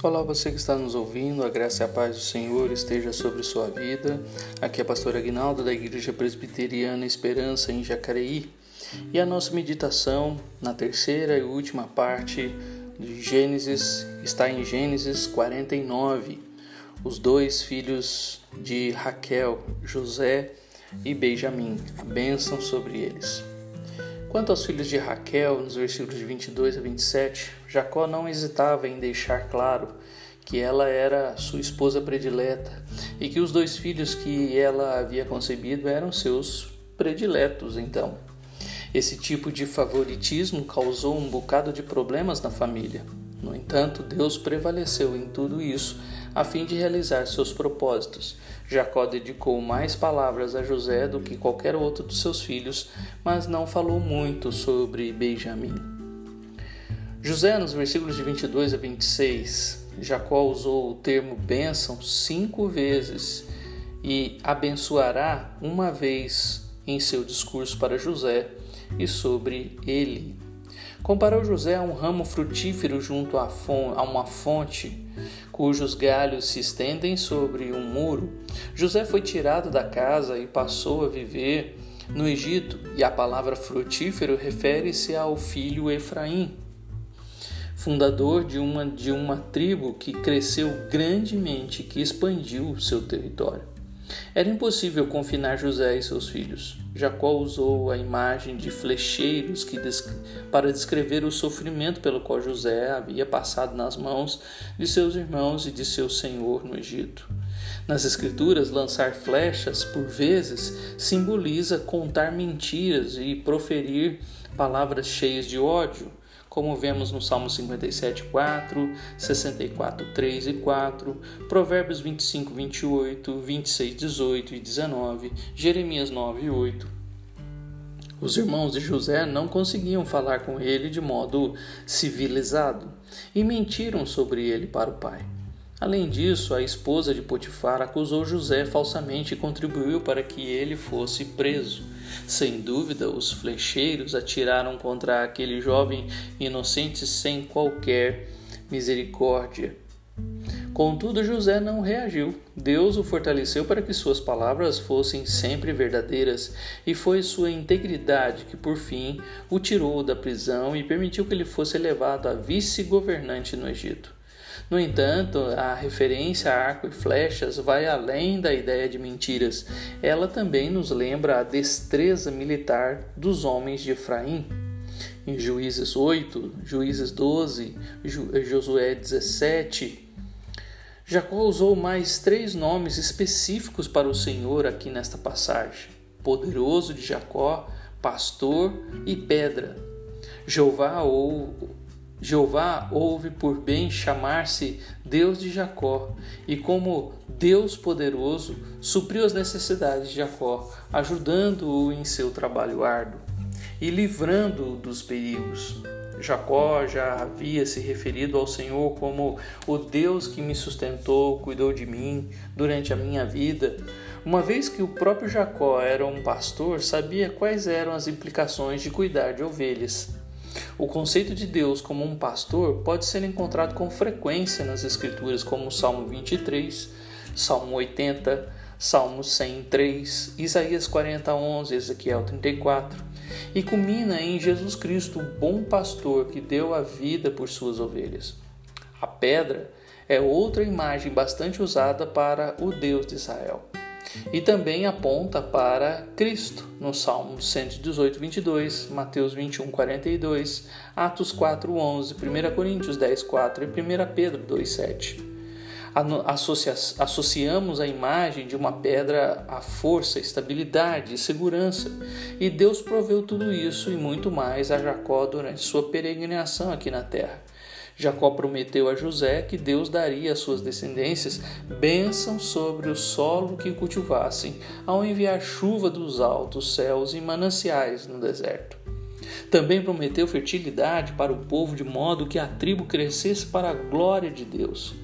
Olá, você que está nos ouvindo, a graça e a paz do Senhor esteja sobre sua vida. Aqui é a pastora Aguinaldo da Igreja Presbiteriana Esperança em Jacareí. E a nossa meditação na terceira e última parte de Gênesis está em Gênesis 49. Os dois filhos de Raquel, José e Benjamim, a bênção sobre eles. Quanto aos filhos de Raquel, nos versículos de 22 a 27, Jacó não hesitava em deixar claro que ela era sua esposa predileta e que os dois filhos que ela havia concebido eram seus prediletos, então. Esse tipo de favoritismo causou um bocado de problemas na família. No entanto, Deus prevaleceu em tudo isso a fim de realizar seus propósitos. Jacó dedicou mais palavras a José do que qualquer outro dos seus filhos, mas não falou muito sobre Benjamim. José, nos versículos de 22 a 26, Jacó usou o termo bênção cinco vezes e abençoará uma vez em seu discurso para José e sobre ele. Comparou José a um ramo frutífero junto a, uma fonte, cujos galhos se estendem sobre um muro. José foi tirado da casa e passou a viver no Egito, e a palavra frutífero refere-se ao filho Efraim, fundador de uma, de uma tribo que cresceu grandemente, que expandiu seu território. Era impossível confinar José e seus filhos. Jacó usou a imagem de flecheiros que para descrever o sofrimento pelo qual José havia passado nas mãos de seus irmãos e de seu senhor no Egito. Nas Escrituras, lançar flechas, por vezes, simboliza contar mentiras e proferir palavras cheias de ódio como vemos no Salmo 57, 4, 64, 3 e 4, Provérbios 25, 28, 26, 18 e 19, Jeremias 9, 8. Os irmãos de José não conseguiam falar com ele de modo civilizado e mentiram sobre ele para o pai. Além disso, a esposa de Potifar acusou José falsamente e contribuiu para que ele fosse preso. Sem dúvida, os flecheiros atiraram contra aquele jovem inocente sem qualquer misericórdia. Contudo, José não reagiu. Deus o fortaleceu para que suas palavras fossem sempre verdadeiras, e foi sua integridade que, por fim, o tirou da prisão e permitiu que ele fosse elevado a vice-governante no Egito. No entanto, a referência a arco e flechas vai além da ideia de mentiras. Ela também nos lembra a destreza militar dos homens de Efraim. Em Juízes 8, Juízes 12, Josué 17, Jacó usou mais três nomes específicos para o Senhor aqui nesta passagem: poderoso de Jacó, pastor e pedra. Jeová ou Jeová houve por bem chamar-se Deus de Jacó, e como Deus poderoso, supriu as necessidades de Jacó, ajudando-o em seu trabalho árduo e livrando-o dos perigos. Jacó já havia se referido ao Senhor como o Deus que me sustentou, cuidou de mim durante a minha vida, uma vez que o próprio Jacó era um pastor, sabia quais eram as implicações de cuidar de ovelhas. O conceito de Deus como um pastor pode ser encontrado com frequência nas Escrituras, como o Salmo 23, Salmo 80, Salmo 103, Isaías 40, 11, Ezequiel 34, e culmina em Jesus Cristo, o bom pastor que deu a vida por suas ovelhas. A pedra é outra imagem bastante usada para o Deus de Israel e também aponta para Cristo, no Salmo 118, 22, Mateus 21, 42, Atos 4, 11, 1 Coríntios 10, 4 e 1 Pedro 2, 7. Associa associamos a imagem de uma pedra à força, estabilidade e segurança, e Deus proveu tudo isso e muito mais a Jacó durante sua peregrinação aqui na terra. Jacó prometeu a José que Deus daria às suas descendências bênção sobre o solo que cultivassem, ao enviar chuva dos altos céus e mananciais no deserto. Também prometeu fertilidade para o povo, de modo que a tribo crescesse para a glória de Deus.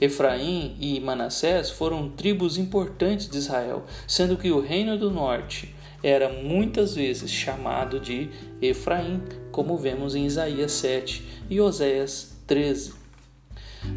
Efraim e Manassés foram tribos importantes de Israel, sendo que o reino do norte era muitas vezes chamado de Efraim, como vemos em Isaías 7 e Oséias 13.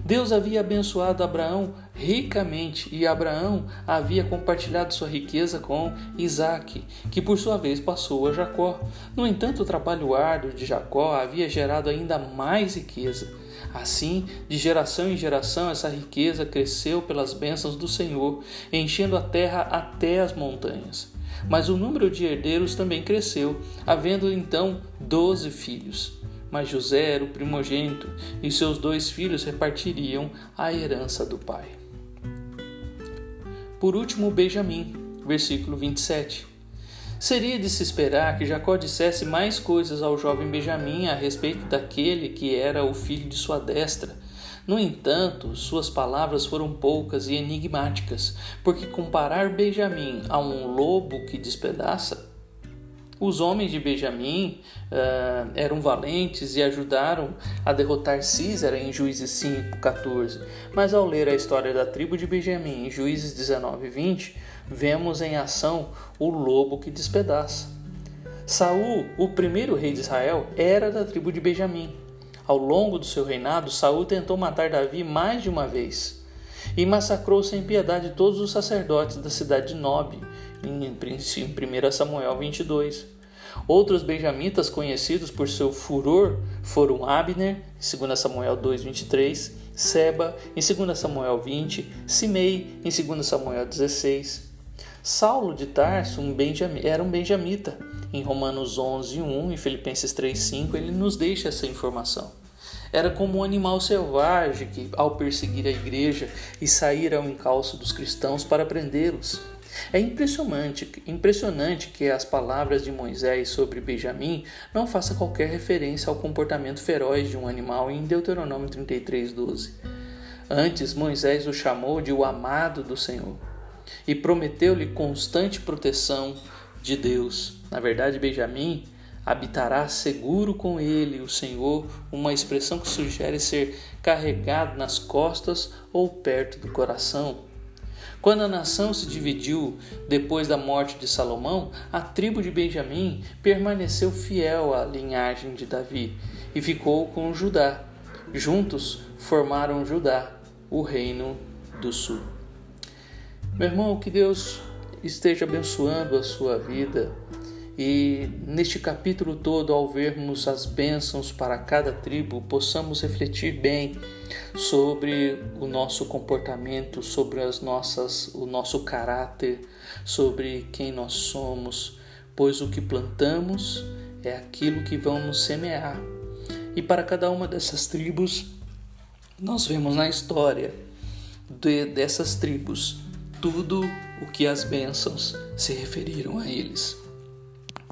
Deus havia abençoado Abraão ricamente e Abraão havia compartilhado sua riqueza com Isaac, que por sua vez passou a Jacó. No entanto, o trabalho árduo de Jacó havia gerado ainda mais riqueza. Assim, de geração em geração, essa riqueza cresceu pelas bênçãos do Senhor, enchendo a terra até as montanhas. Mas o número de herdeiros também cresceu, havendo então doze filhos. Mas José era o primogênito, e seus dois filhos repartiriam a herança do pai. Por último, Benjamim, versículo 27. Seria de se esperar que Jacó dissesse mais coisas ao jovem Benjamim a respeito daquele que era o filho de sua destra. No entanto, suas palavras foram poucas e enigmáticas, porque comparar Benjamim a um lobo que despedaça os homens de Benjamim uh, eram valentes e ajudaram a derrotar Císara em Juízes 5:14. Mas ao ler a história da tribo de Benjamim em Juízes 19:20, vemos em ação o lobo que despedaça. Saul, o primeiro rei de Israel, era da tribo de Benjamim. Ao longo do seu reinado, Saul tentou matar Davi mais de uma vez e massacrou sem piedade todos os sacerdotes da cidade de Nob, em 1 Samuel 22. Outros benjamitas conhecidos por seu furor foram Abner, em 2 Samuel 2:23, Seba, em 2 Samuel 20, Simei, em 2 Samuel 16. Saulo de Tarso um era um benjamita. Em Romanos 11:1 e Filipenses 3:5 ele nos deixa essa informação. Era como um animal selvagem que, ao perseguir a igreja e sair ao encalço dos cristãos para prendê-los. É impressionante, impressionante que as palavras de Moisés sobre Benjamim não façam qualquer referência ao comportamento feroz de um animal em Deuteronômio 33:12. Antes, Moisés o chamou de o amado do Senhor e prometeu-lhe constante proteção de Deus. Na verdade, Benjamim habitará seguro com ele, o Senhor, uma expressão que sugere ser carregado nas costas ou perto do coração. Quando a nação se dividiu depois da morte de Salomão, a tribo de Benjamim permaneceu fiel à linhagem de Davi e ficou com Judá. Juntos formaram Judá, o reino do sul. Meu irmão, que Deus esteja abençoando a sua vida e neste capítulo todo, ao vermos as bênçãos para cada tribo, possamos refletir bem sobre o nosso comportamento, sobre as nossas, o nosso caráter, sobre quem nós somos, pois o que plantamos é aquilo que vamos semear. E para cada uma dessas tribos, nós vemos na história de, dessas tribos tudo o que as bênçãos se referiram a eles.